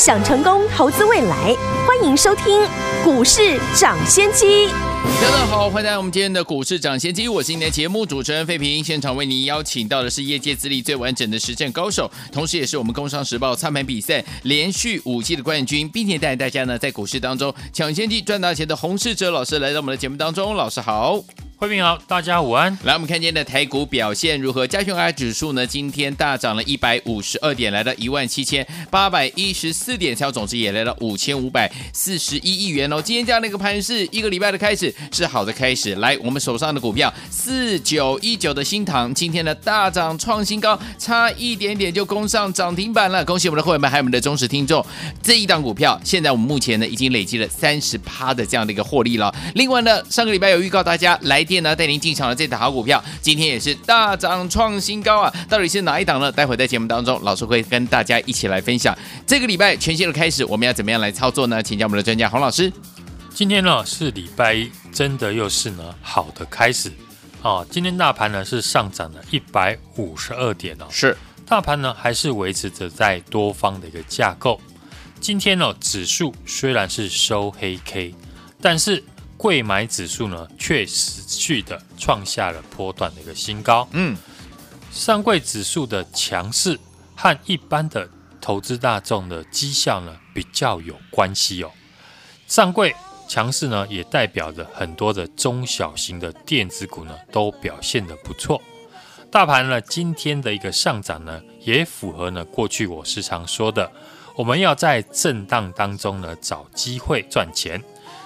想成功投资未来，欢迎收听股市涨先机。大家好，欢迎来到我们今天的股市涨先机，我是今天的节目主持人费平。现场为您邀请到的是业界资历最完整的实战高手，同时也是我们工商时报操盘比赛连续五季的冠军，并且带大家呢在股市当中抢先机赚大钱的洪世哲老师来到我们的节目当中，老师好。慧平好，大家午安。来，我们看今天的台股表现如何？加权 I 指数呢？今天大涨了一百五十二点，来到一万七千八百一十四点，成总值也来到五千五百四十一亿元哦。今天这样的一个盘势，一个礼拜的开始是好的开始。来，我们手上的股票四九一九的新唐，今天的大涨创新高，差一点点就攻上涨停板了。恭喜我们的会员们，还有我们的忠实听众。这一档股票，现在我们目前呢已经累积了三十趴的这样的一个获利了。另外呢，上个礼拜有预告大家来。电呢带您进场的这档好股票，今天也是大涨创新高啊！到底是哪一档呢？待会在节目当中，老师会跟大家一起来分享。这个礼拜全新的开始，我们要怎么样来操作呢？请教我们的专家洪老师。今天呢是礼拜一，真的又是呢好的开始啊！今天大盘呢是上涨了一百五十二点哦，是大盘呢还是维持着在多方的一个架构。今天呢指数虽然是收黑 K，但是。柜买指数呢，却持续的创下了波段的一个新高。嗯，上柜指数的强势和一般的投资大众的绩效呢比较有关系哦。上柜强势呢，也代表着很多的中小型的电子股呢都表现的不错。大盘呢今天的一个上涨呢，也符合呢过去我时常说的，我们要在震荡当中呢找机会赚钱。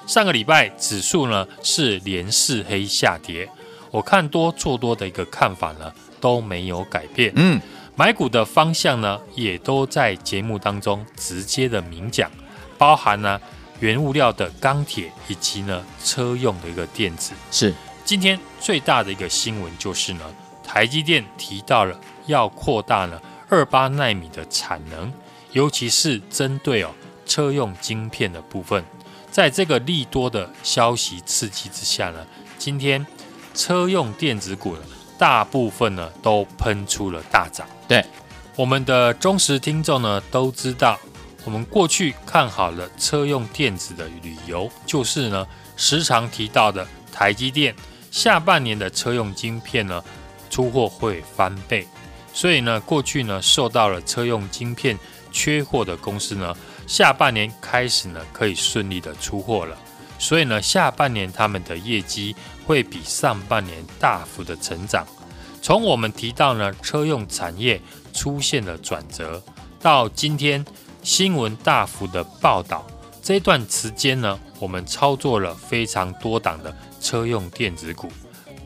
上个礼拜指数呢是连四黑下跌，我看多做多的一个看法呢都没有改变。嗯，买股的方向呢也都在节目当中直接的明讲，包含呢原物料的钢铁以及呢车用的一个电子。是，今天最大的一个新闻就是呢台积电提到了要扩大呢二八纳米的产能，尤其是针对哦车用晶片的部分。在这个利多的消息刺激之下呢，今天车用电子股呢，大部分呢都喷出了大涨。对，我们的忠实听众呢都知道，我们过去看好了车用电子的理由，就是呢时常提到的台积电下半年的车用晶片呢出货会翻倍，所以呢过去呢受到了车用晶片缺货的公司呢。下半年开始呢，可以顺利的出货了，所以呢，下半年他们的业绩会比上半年大幅的成长。从我们提到呢，车用产业出现了转折，到今天新闻大幅的报道，这段时间呢，我们操作了非常多档的车用电子股，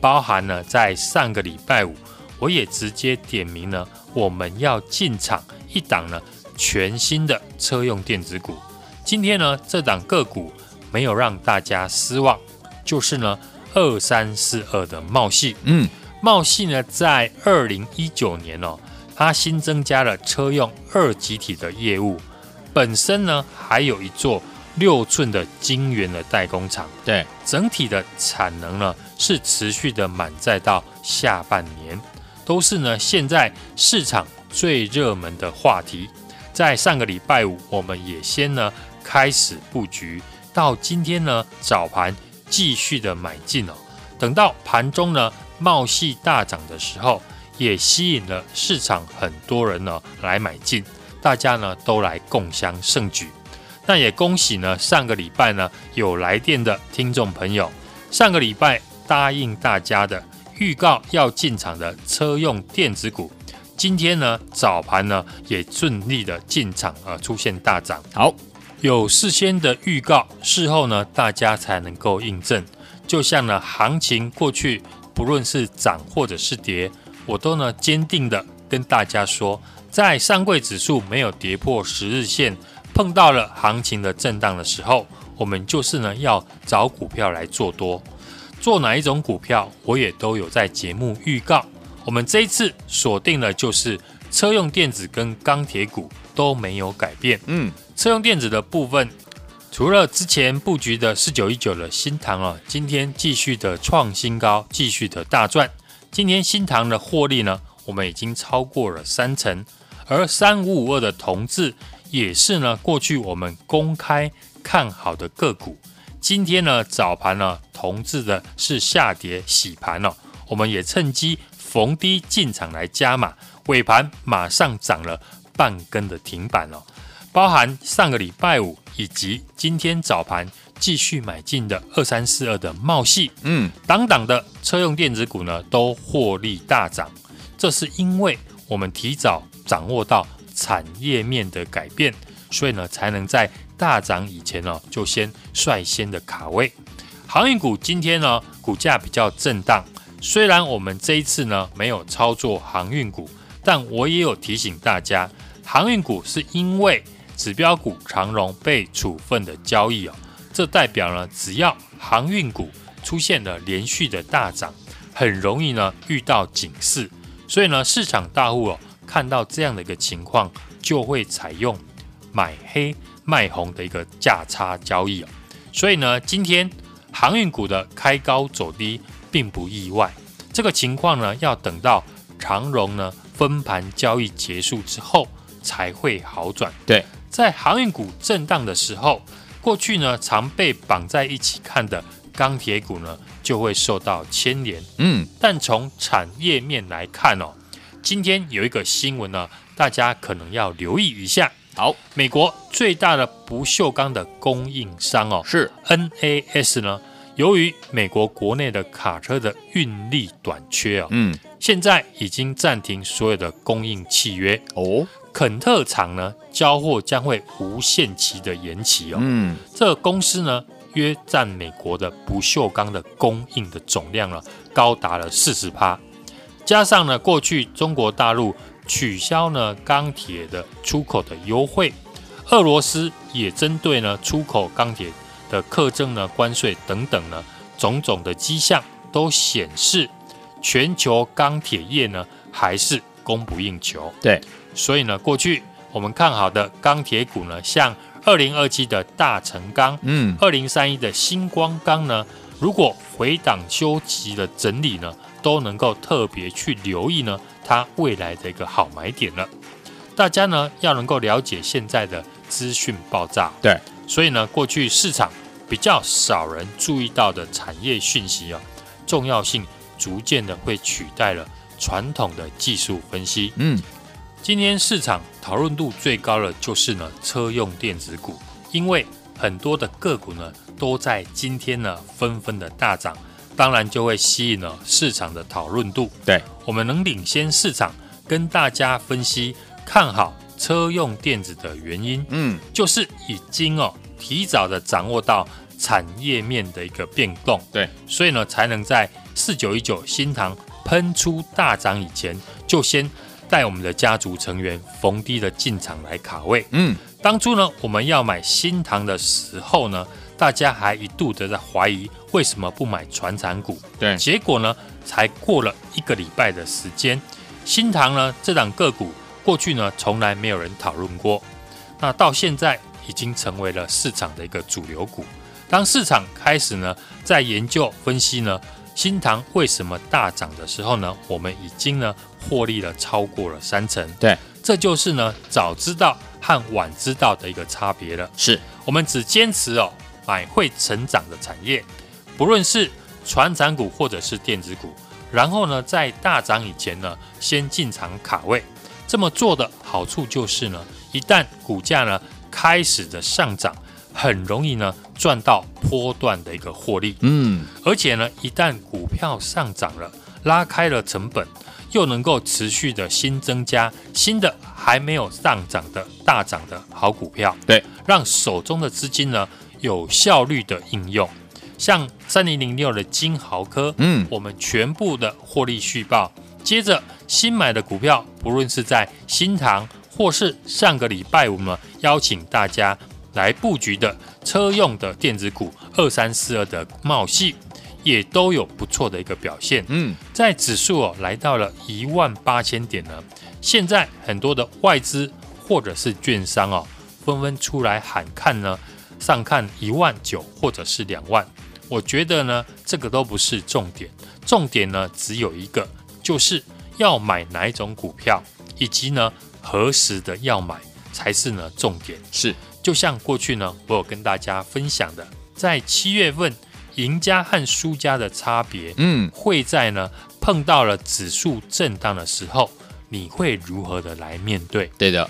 包含了在上个礼拜五，我也直接点名了，我们要进场一档呢。全新的车用电子股，今天呢，这档个股没有让大家失望，就是呢二三四二的茂系。嗯，茂系呢在二零一九年哦，它新增加了车用二极体的业务，本身呢还有一座六寸的晶圆的代工厂。对，整体的产能呢是持续的满载到下半年，都是呢现在市场最热门的话题。在上个礼拜五，我们也先呢开始布局，到今天呢早盘继续的买进哦。等到盘中呢茂矽大涨的时候，也吸引了市场很多人呢来买进，大家呢都来共襄盛举。那也恭喜呢上个礼拜呢有来电的听众朋友，上个礼拜答应大家的预告要进场的车用电子股。今天呢，早盘呢也顺利的进场啊，出现大涨。好，有事先的预告，事后呢大家才能够印证。就像呢行情过去不论是涨或者是跌，我都呢坚定的跟大家说，在上柜指数没有跌破十日线，碰到了行情的震荡的时候，我们就是呢要找股票来做多。做哪一种股票，我也都有在节目预告。我们这一次锁定的就是车用电子跟钢铁股都没有改变。嗯，车用电子的部分，除了之前布局的四九一九的新塘啊，今天继续的创新高，继续的大赚。今天新塘的获利呢，我们已经超过了三成，而三五五二的同志也是呢，过去我们公开看好的个股。今天呢，早盘呢，同志的是下跌洗盘哦，我们也趁机逢低进场来加码，尾盘马上涨了半根的停板哦，包含上个礼拜五以及今天早盘继续买进的二三四二的茂系，嗯，档档的车用电子股呢都获利大涨，这是因为我们提早掌握到产业面的改变，所以呢才能在大涨以前呢就先率先的卡位。航运股今天呢股价比较震荡。虽然我们这一次呢没有操作航运股，但我也有提醒大家，航运股是因为指标股长荣被处分的交易哦，这代表呢只要航运股出现了连续的大涨，很容易呢遇到警示，所以呢市场大户哦看到这样的一个情况，就会采用买黑卖红的一个价差交易哦，所以呢今天航运股的开高走低。并不意外，这个情况呢，要等到长荣呢分盘交易结束之后才会好转。对，在航运股震荡的时候，过去呢常被绑在一起看的钢铁股呢就会受到牵连。嗯，但从产业面来看哦，今天有一个新闻呢，大家可能要留意一下。好，美国最大的不锈钢的供应商哦，是 NAS 呢。由于美国国内的卡车的运力短缺啊，嗯，现在已经暂停所有的供应契约哦。肯特厂呢，交货将会无限期的延期哦。嗯，这个公司呢，约占美国的不锈钢的供应的总量呢，高达了四十趴。加上呢，过去中国大陆取消呢钢铁的出口的优惠，俄罗斯也针对呢出口钢铁。的课征呢、关税等等呢，种种的迹象都显示，全球钢铁业呢还是供不应求。对，所以呢，过去我们看好的钢铁股呢，像二零二七的大成钢，嗯，二零三一的星光钢呢，如果回档休息的整理呢，都能够特别去留意呢，它未来的一个好买点了。大家呢要能够了解现在的资讯爆炸。对。所以呢，过去市场比较少人注意到的产业讯息啊，重要性逐渐的会取代了传统的技术分析。嗯，今天市场讨论度最高的就是呢车用电子股，因为很多的个股呢都在今天呢纷纷的大涨，当然就会吸引了市场的讨论度。对，我们能领先市场，跟大家分析看好。车用电子的原因，嗯，就是已经哦提早的掌握到产业面的一个变动，对，所以呢才能在四九一九新塘喷出大涨以前，就先带我们的家族成员逢低的进场来卡位，嗯，当初呢我们要买新塘的时候呢，大家还一度的在怀疑为什么不买传产股，对，结果呢才过了一个礼拜的时间，新塘呢这档个股。过去呢，从来没有人讨论过，那到现在已经成为了市场的一个主流股。当市场开始呢，在研究分析呢，新唐为什么大涨的时候呢，我们已经呢获利了超过了三成。对，这就是呢早知道和晚知道的一个差别了。是我们只坚持哦买会成长的产业，不论是传产股或者是电子股，然后呢在大涨以前呢，先进场卡位。这么做的好处就是呢，一旦股价呢开始的上涨，很容易呢赚到波段的一个获利。嗯，而且呢，一旦股票上涨了，拉开了成本，又能够持续的新增加新的还没有上涨的大涨的好股票。对，让手中的资金呢有效率的应用，像三零零六的金豪科，嗯，我们全部的获利续报。接着新买的股票，不论是在新塘或是上个礼拜五呢，邀请大家来布局的车用的电子股二三四二的茂系，也都有不错的一个表现。嗯，在指数哦来到了一万八千点呢，现在很多的外资或者是券商哦，纷纷出来喊看呢，上看一万九或者是两万。我觉得呢，这个都不是重点，重点呢只有一个，就是要买哪一种股票，以及呢何时的要买才是呢重点。是，就像过去呢，我有跟大家分享的，在七月份赢家和输家的差别，嗯，会在呢碰到了指数震荡的时候，你会如何的来面对？对的，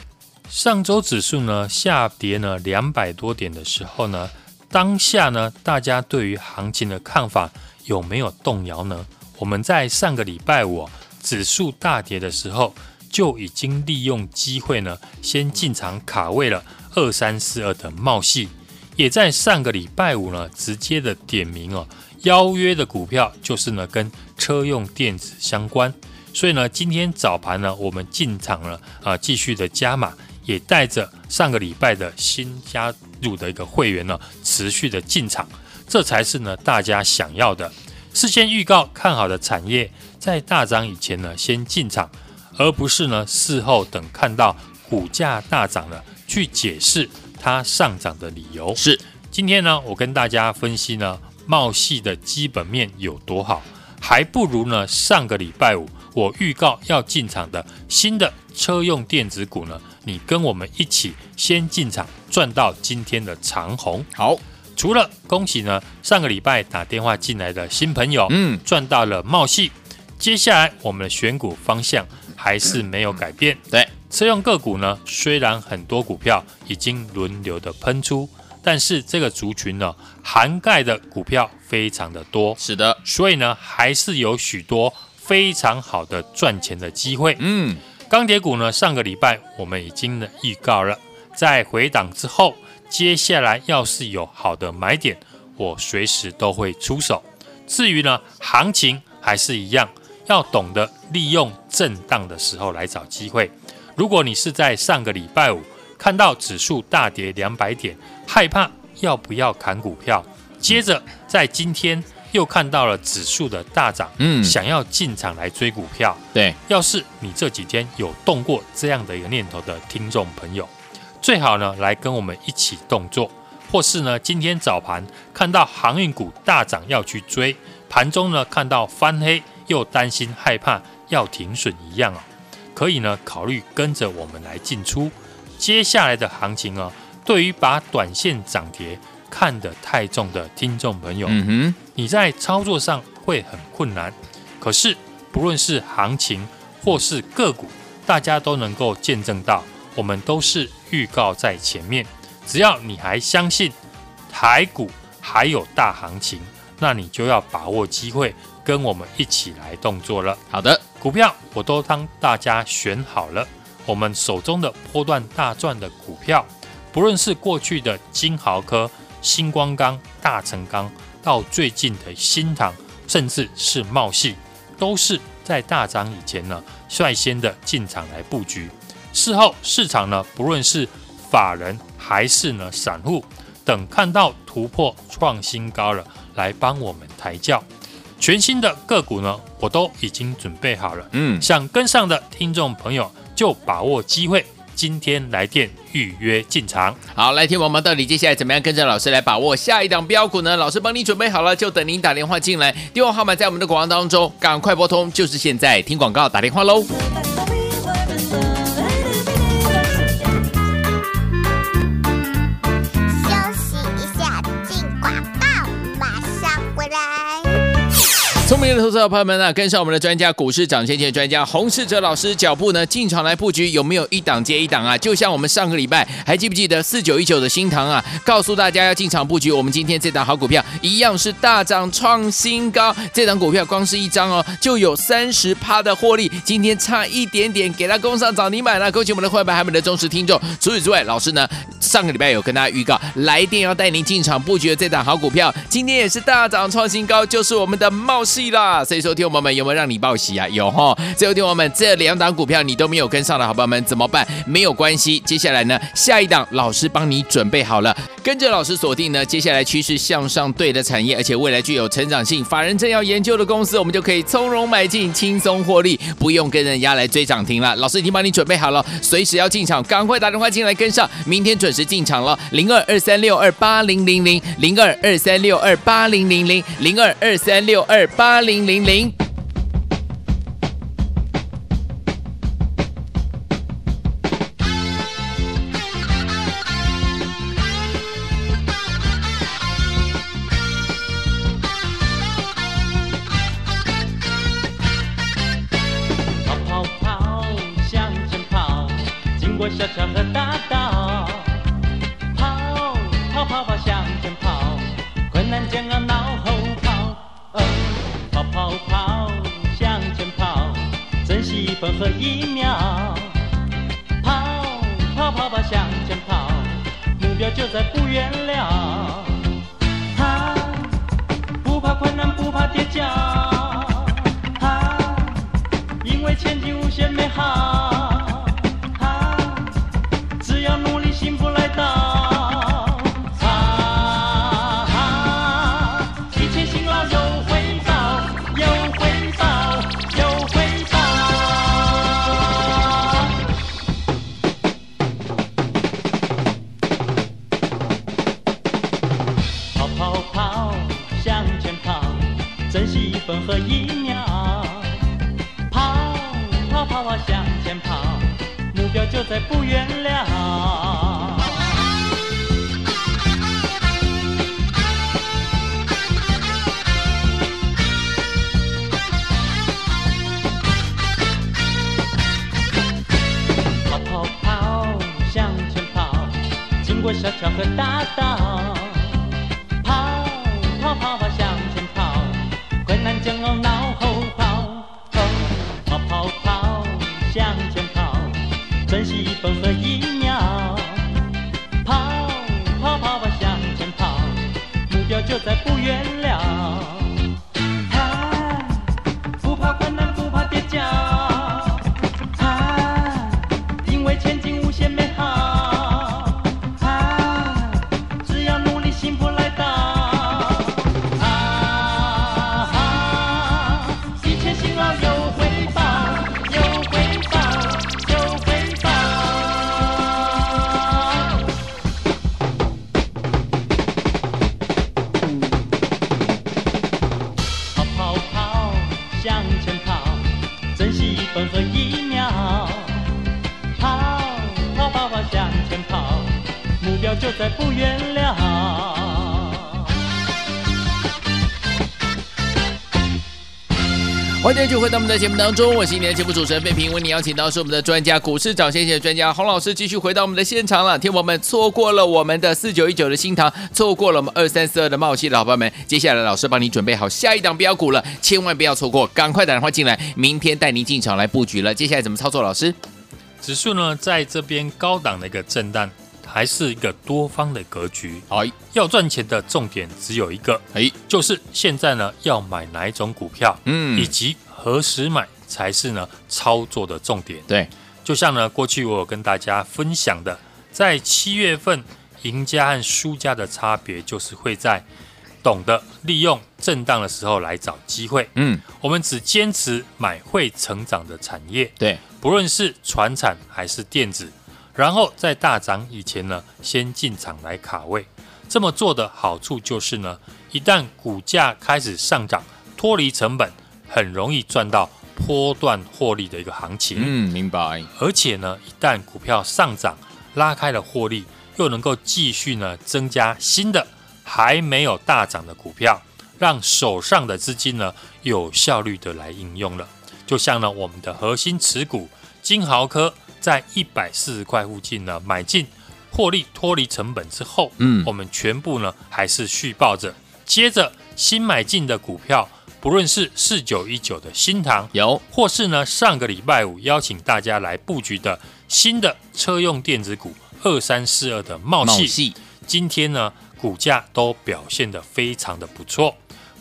上周指数呢下跌呢两百多点的时候呢。当下呢，大家对于行情的看法有没有动摇呢？我们在上个礼拜五指数大跌的时候，就已经利用机会呢，先进场卡位了二三四二的茂戏，也在上个礼拜五呢，直接的点名哦，邀约的股票就是呢跟车用电子相关，所以呢，今天早盘呢，我们进场了啊，继续的加码。也带着上个礼拜的新加入的一个会员呢，持续的进场，这才是呢大家想要的。事先预告看好的产业，在大涨以前呢先进场，而不是呢事后等看到股价大涨了去解释它上涨的理由。是，今天呢我跟大家分析呢茂系的基本面有多好，还不如呢上个礼拜五我预告要进场的新的车用电子股呢。你跟我们一起先进场赚到今天的长红。好，除了恭喜呢，上个礼拜打电话进来的新朋友，嗯，赚到了茂矽。接下来我们的选股方向还是没有改变。对，车用个股呢，虽然很多股票已经轮流的喷出，但是这个族群呢，涵盖的股票非常的多。是的，所以呢，还是有许多非常好的赚钱的机会。嗯。钢铁股呢，上个礼拜我们已经呢预告了，在回档之后，接下来要是有好的买点，我随时都会出手。至于呢，行情还是一样，要懂得利用震荡的时候来找机会。如果你是在上个礼拜五看到指数大跌两百点，害怕要不要砍股票，接着在今天。又看到了指数的大涨，嗯，想要进场来追股票，对。要是你这几天有动过这样的一个念头的听众朋友，最好呢来跟我们一起动作，或是呢今天早盘看到航运股大涨要去追，盘中呢看到翻黑又担心害怕要停损一样啊，可以呢考虑跟着我们来进出。接下来的行情啊，对于把短线涨跌。看得太重的听众朋友，嗯，你在操作上会很困难。可是不论是行情或是个股，大家都能够见证到，我们都是预告在前面。只要你还相信台股还有大行情，那你就要把握机会，跟我们一起来动作了。好的，股票我都帮大家选好了，我们手中的波段大赚的股票，不论是过去的金豪科。星光钢、大成钢，到最近的新塘，甚至是茂系，都是在大涨以前呢，率先的进场来布局。事后市场呢，不论是法人还是呢散户，等看到突破创新高了，来帮我们抬轿。全新的个股呢，我都已经准备好了。嗯，想跟上的听众朋友，就把握机会。今天来电预约进场，好，来听我们到底接下来怎么样跟着老师来把握下一档标股呢？老师帮你准备好了，就等您打电话进来，电话号码在我们的广告当中，赶快拨通，就是现在听广告打电话喽。明的投资者朋友们呢，跟上我们的专家股市涨先机专家洪世哲老师脚步呢，进场来布局，有没有一档接一档啊？就像我们上个礼拜还记不记得四九一九的新塘啊？告诉大家要进场布局，我们今天这档好股票一样是大涨创新高，这档股票光是一张哦，就有三十趴的获利，今天差一点点给它攻上涨停板了，恭喜我们的会员还有我们的忠实听众。除此之外，老师呢上个礼拜有跟大家预告，来电要带您进场布局的这档好股票，今天也是大涨创新高，就是我们的茂矽啦。所以说，听友们有没有让你报喜啊？有哈。最后，听友们这两档股票你都没有跟上的好朋友们怎么办？没有关系，接下来呢，下一档老师帮你准备好了，跟着老师锁定呢，接下来趋势向上对的产业，而且未来具有成长性，法人正要研究的公司，我们就可以从容买进，轻松获利，不用跟人家来追涨停了。老师已经帮你准备好了，随时要进场，赶快打电话进来跟上，明天准时进场了。零二二三六二八零零零零二二三六二八零零零零二二三六二八零零零。们的节目当中，我是今天的节目主持人费平，为你邀请到是我们的专家股市涨先生的专家洪老师，继续回到我们的现场了。听我们错过了我们的四九一九的新塘，错过了我们二三四二的茂熙的老伙伴们，接下来老师帮你准备好下一档标股了，千万不要错过，赶快打电话进来，明天带您进场来布局了。接下来怎么操作？老师，指数呢在这边高档的一个震荡。还是一个多方的格局，好，要赚钱的重点只有一个，哎，就是现在呢要买哪一种股票，嗯，以及何时买才是呢操作的重点。对，就像呢过去我有跟大家分享的，在七月份赢家和输家的差别，就是会在懂得利用震荡的时候来找机会。嗯，我们只坚持买会成长的产业，对，不论是船产还是电子。然后在大涨以前呢，先进场来卡位。这么做的好处就是呢，一旦股价开始上涨，脱离成本，很容易赚到波段获利的一个行情。嗯，明白。而且呢，一旦股票上涨，拉开了获利，又能够继续呢增加新的还没有大涨的股票，让手上的资金呢有效率的来应用了。就像呢我们的核心持股金豪科。在一百四十块附近呢，买进获利脱离成本之后，嗯，我们全部呢还是续抱着。接着新买进的股票，不论是四九一九的新塘有，或是呢上个礼拜五邀请大家来布局的新的车用电子股二三四二的茂系，今天呢股价都表现得非常的不错。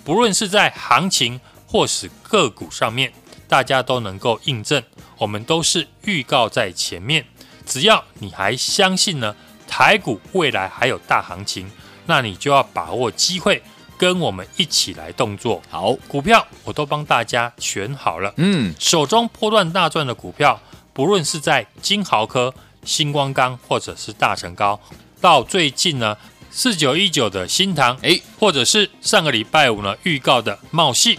不论是在行情或是个股上面，大家都能够印证，我们都是预告在前面。只要你还相信呢，台股未来还有大行情，那你就要把握机会，跟我们一起来动作。好，股票我都帮大家选好了。嗯，手中波段大赚的股票，不论是在金豪科、星光钢，或者是大成高，到最近呢四九一九的新塘，哎，或者是上个礼拜五呢预告的茂戏，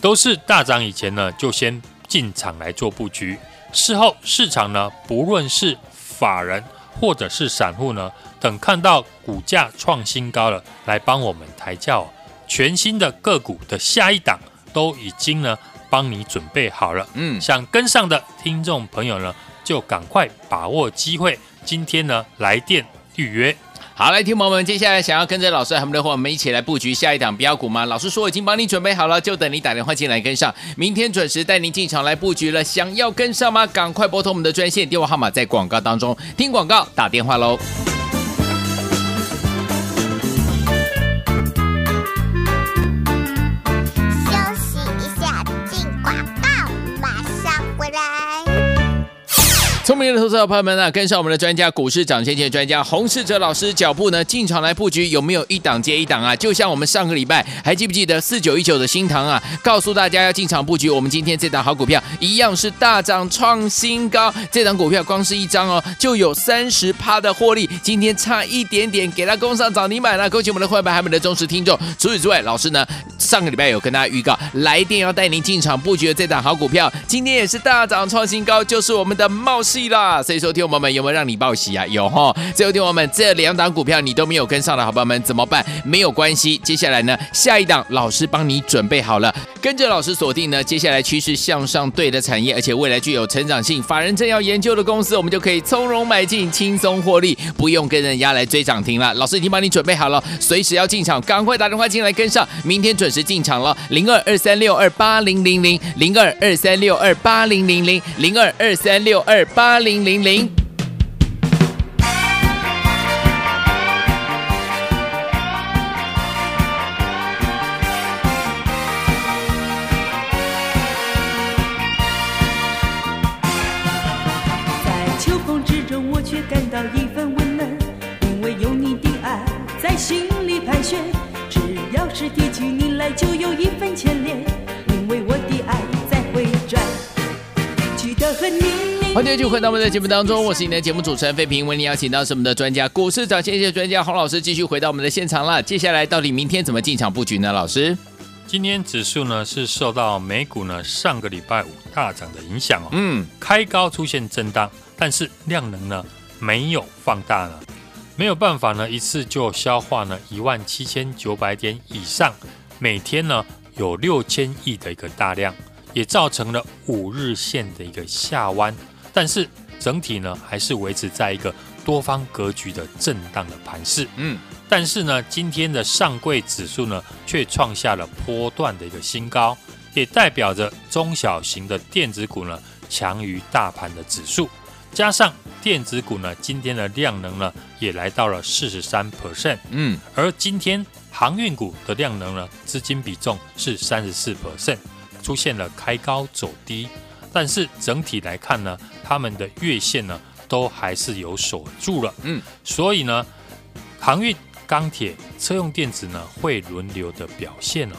都是大涨以前呢就先进场来做布局。事后市场呢，不论是法人或者是散户呢，等看到股价创新高了，来帮我们抬轿，全新的个股的下一档都已经呢帮你准备好了。嗯，想跟上的听众朋友呢，就赶快把握机会，今天呢来电预约。好，来，听朋友们，接下来想要跟着老师和我们的伙伴们一起来布局下一档标股吗？老师说已经帮你准备好了，就等你打电话进来跟上。明天准时带您进场来布局了，想要跟上吗？赶快拨通我们的专线电话号码，在广告当中听广告打电话喽。聪明的投资者朋友们呢，跟上我们的专家股市涨先机专家洪世哲老师脚步呢，进场来布局，有没有一档接一档啊？就像我们上个礼拜还记不记得四九一九的新塘啊？告诉大家要进场布局，我们今天这档好股票一样是大涨创新高，这档股票光是一张哦，就有三十趴的获利，今天差一点点给它攻上涨停板了，恭喜我们的会员还有我们的忠实听众。除此之外，老师呢上个礼拜有跟大家预告，来电要带您进场布局的这档好股票，今天也是大涨创新高，就是我们的茂啦，所以说，听友们有没有让你报喜啊？有哈。最后，听友们这两档股票你都没有跟上的好朋友们怎么办？没有关系，接下来呢，下一档老师帮你准备好了，跟着老师锁定呢，接下来趋势向上对的产业，而且未来具有成长性，法人正要研究的公司，我们就可以从容买进，轻松获利，不用跟人家来追涨停了。老师已经帮你准备好了，随时要进场，赶快打电话进来跟上，明天准时进场了。零二二三六二八零零零零二二三六二八零零零零二二三六二八。二零零零。在秋风之中我却感到一份温暖因为有你的爱在心里盘旋。只要是提起你来就有一欢迎继续回到我们的节目当中，我是你的节目主持人费平。为你邀请到是我们的专家，股市长先机专家洪老师，继续回到我们的现场了。接下来到底明天怎么进场布局呢？老师，今天指数呢是受到美股呢上个礼拜五大涨的影响哦，嗯，开高出现震荡，但是量能呢没有放大呢，没有办法呢一次就消化呢一万七千九百点以上，每天呢有六千亿的一个大量，也造成了五日线的一个下弯。但是整体呢，还是维持在一个多方格局的震荡的盘势。嗯，但是呢，今天的上柜指数呢，却创下了波段的一个新高，也代表着中小型的电子股呢，强于大盘的指数。加上电子股呢，今天的量能呢，也来到了四十三 percent。嗯，而今天航运股的量能呢，资金比重是三十四 percent，出现了开高走低。但是整体来看呢，他们的月线呢都还是有守住了，嗯，所以呢，航运、钢铁、车用电子呢会轮流的表现哦。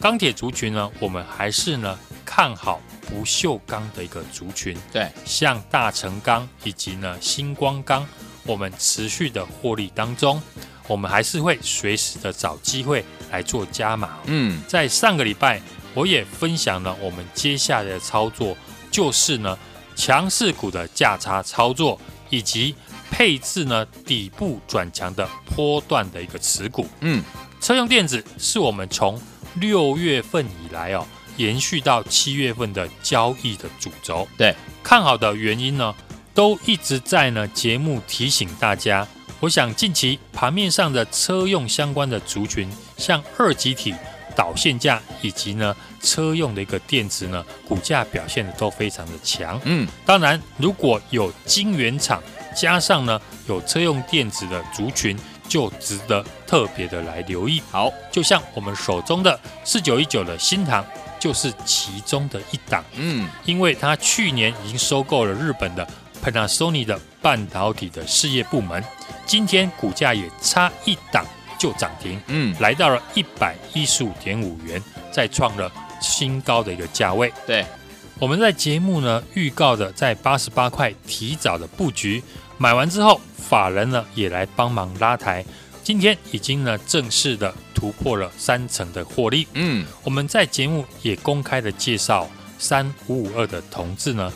钢铁族群呢，我们还是呢看好不锈钢的一个族群，对，像大成钢以及呢星光钢，我们持续的获利当中，我们还是会随时的找机会来做加码，嗯，在上个礼拜我也分享了我们接下来的操作。就是呢，强势股的价差操作，以及配置呢底部转强的波段的一个持股。嗯，车用电子是我们从六月份以来哦，延续到七月份的交易的主轴。对，看好的原因呢，都一直在呢节目提醒大家。我想近期盘面上的车用相关的族群，像二级体。导线架以及呢车用的一个电池呢，股价表现的都非常的强。嗯，当然如果有晶圆厂加上呢有车用电子的族群，就值得特别的来留意。好，就像我们手中的四九一九的新唐，就是其中的一档。嗯，因为它去年已经收购了日本的 Panasonic 的半导体的事业部门，今天股价也差一档就涨停，嗯，来到了一百一十五点五元，再创了新高的一个价位。对，我们在节目呢预告的在八十八块提早的布局，买完之后，法人呢也来帮忙拉抬，今天已经呢正式的突破了三成的获利。嗯，我们在节目也公开的介绍三五五二的同志呢，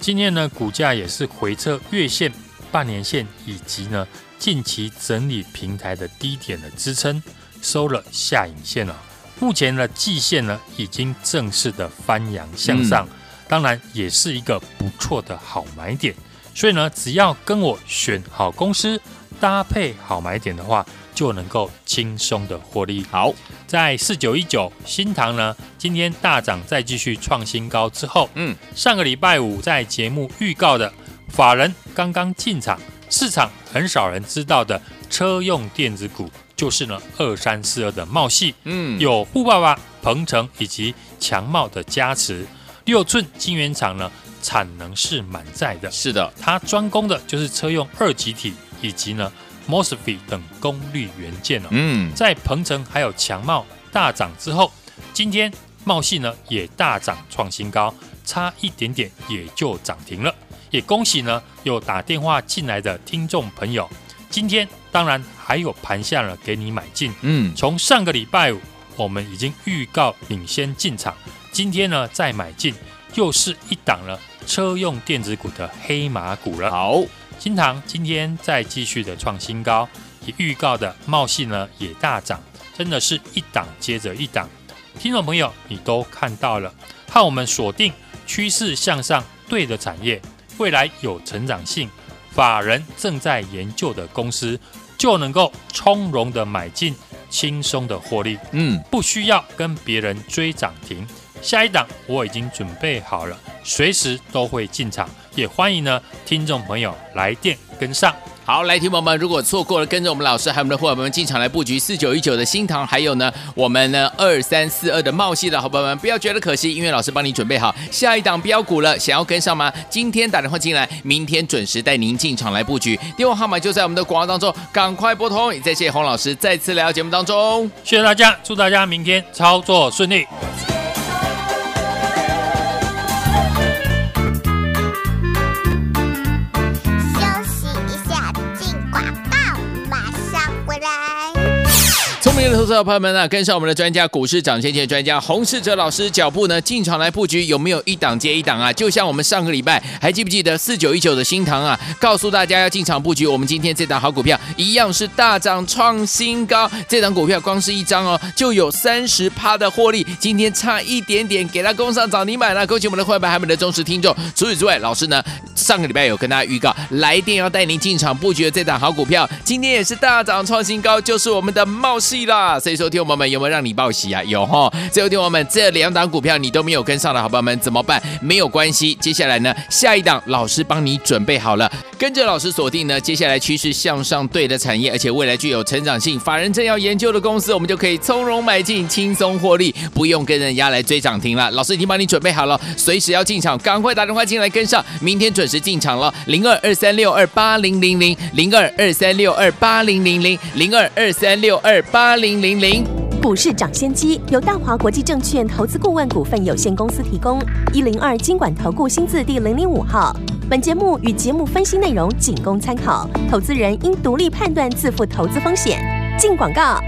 今天呢股价也是回撤月线、半年线以及呢近期整理平台的低点的支撑，收了下影线了。目前的季线呢已经正式的翻扬向上，当然也是一个不错的好买点。所以呢，只要跟我选好公司，搭配好买点的话，就能够轻松的获利。好，在四九一九新塘呢，今天大涨，再继续创新高之后，嗯，上个礼拜五在节目预告的法人刚刚进场，市场很少人知道的车用电子股，就是呢二三四二的茂系，嗯，有富爸爸、鹏程以及强茂的加持，六寸晶圆厂呢产能是满载的，是的，它专攻的就是车用二极体以及呢 MOSFET 等功率元件哦。嗯，在鹏程还有强茂大涨之后，今天茂系呢也大涨创新高，差一点点也就涨停了。也恭喜呢有打电话进来的听众朋友，今天当然还有盘下了给你买进。嗯，从上个礼拜五我们已经预告领先进场，今天呢再买进，又是一档了车用电子股的黑马股了。好，新塘今天再继续的创新高，也预告的茂矽呢也大涨，真的是一档接着一档。听众朋友，你都看到了，和我们锁定趋势向上对的产业，未来有成长性，法人正在研究的公司，就能够从容的买进，轻松的获利，嗯，不需要跟别人追涨停。下一档我已经准备好了，随时都会进场，也欢迎呢听众朋友来电跟上。好，来，听友们，如果错过了跟着我们老师还有我们的伙伴们进场来布局四九一九的新塘，还有呢我们呢二三四二的茂系的好朋友们，不要觉得可惜，因为老师帮你准备好下一档标股了，想要跟上吗？今天打电话进来，明天准时带您进场来布局，电话号码就在我们的广告当中，赶快拨通。也再谢谢洪老师再次来到节目当中。谢谢大家，祝大家明天操作顺利。投资者朋友们呢、啊，跟上我们的专家股市涨先机的专家洪世哲老师脚步呢，进场来布局，有没有一档接一档啊？就像我们上个礼拜还记不记得四九一九的新塘啊？告诉大家要进场布局，我们今天这档好股票一样是大涨创新高，这档股票光是一张哦，就有三十趴的获利，今天差一点点给它攻上涨停板了，恭喜我们的会员还有我们的忠实听众。除此之外，老师呢上个礼拜有跟大家预告，来电要带您进场布局的这档好股票，今天也是大涨创新高，就是我们的茂矽啦。所以说，听友们有没有让你报喜啊？有哈。最后，听众朋友们这两档股票你都没有跟上的好朋友们怎么办？没有关系，接下来呢，下一档老师帮你准备好了，跟着老师锁定呢，接下来趋势向上对的产业，而且未来具有成长性，法人正要研究的公司，我们就可以从容买进，轻松获利，不用跟人家来追涨停了。老师已经帮你准备好了，随时要进场，赶快打电话进来跟上，明天准时进场了。零二二三六二八零零零零二二三六二八零零零零二二三六二八零零零零。股市涨先机由大华国际证券投资顾问股份有限公司提供，一零二经管投顾新字第零零五号。本节目与节目分析内容仅供参考，投资人应独立判断，自负投资风险。进广告。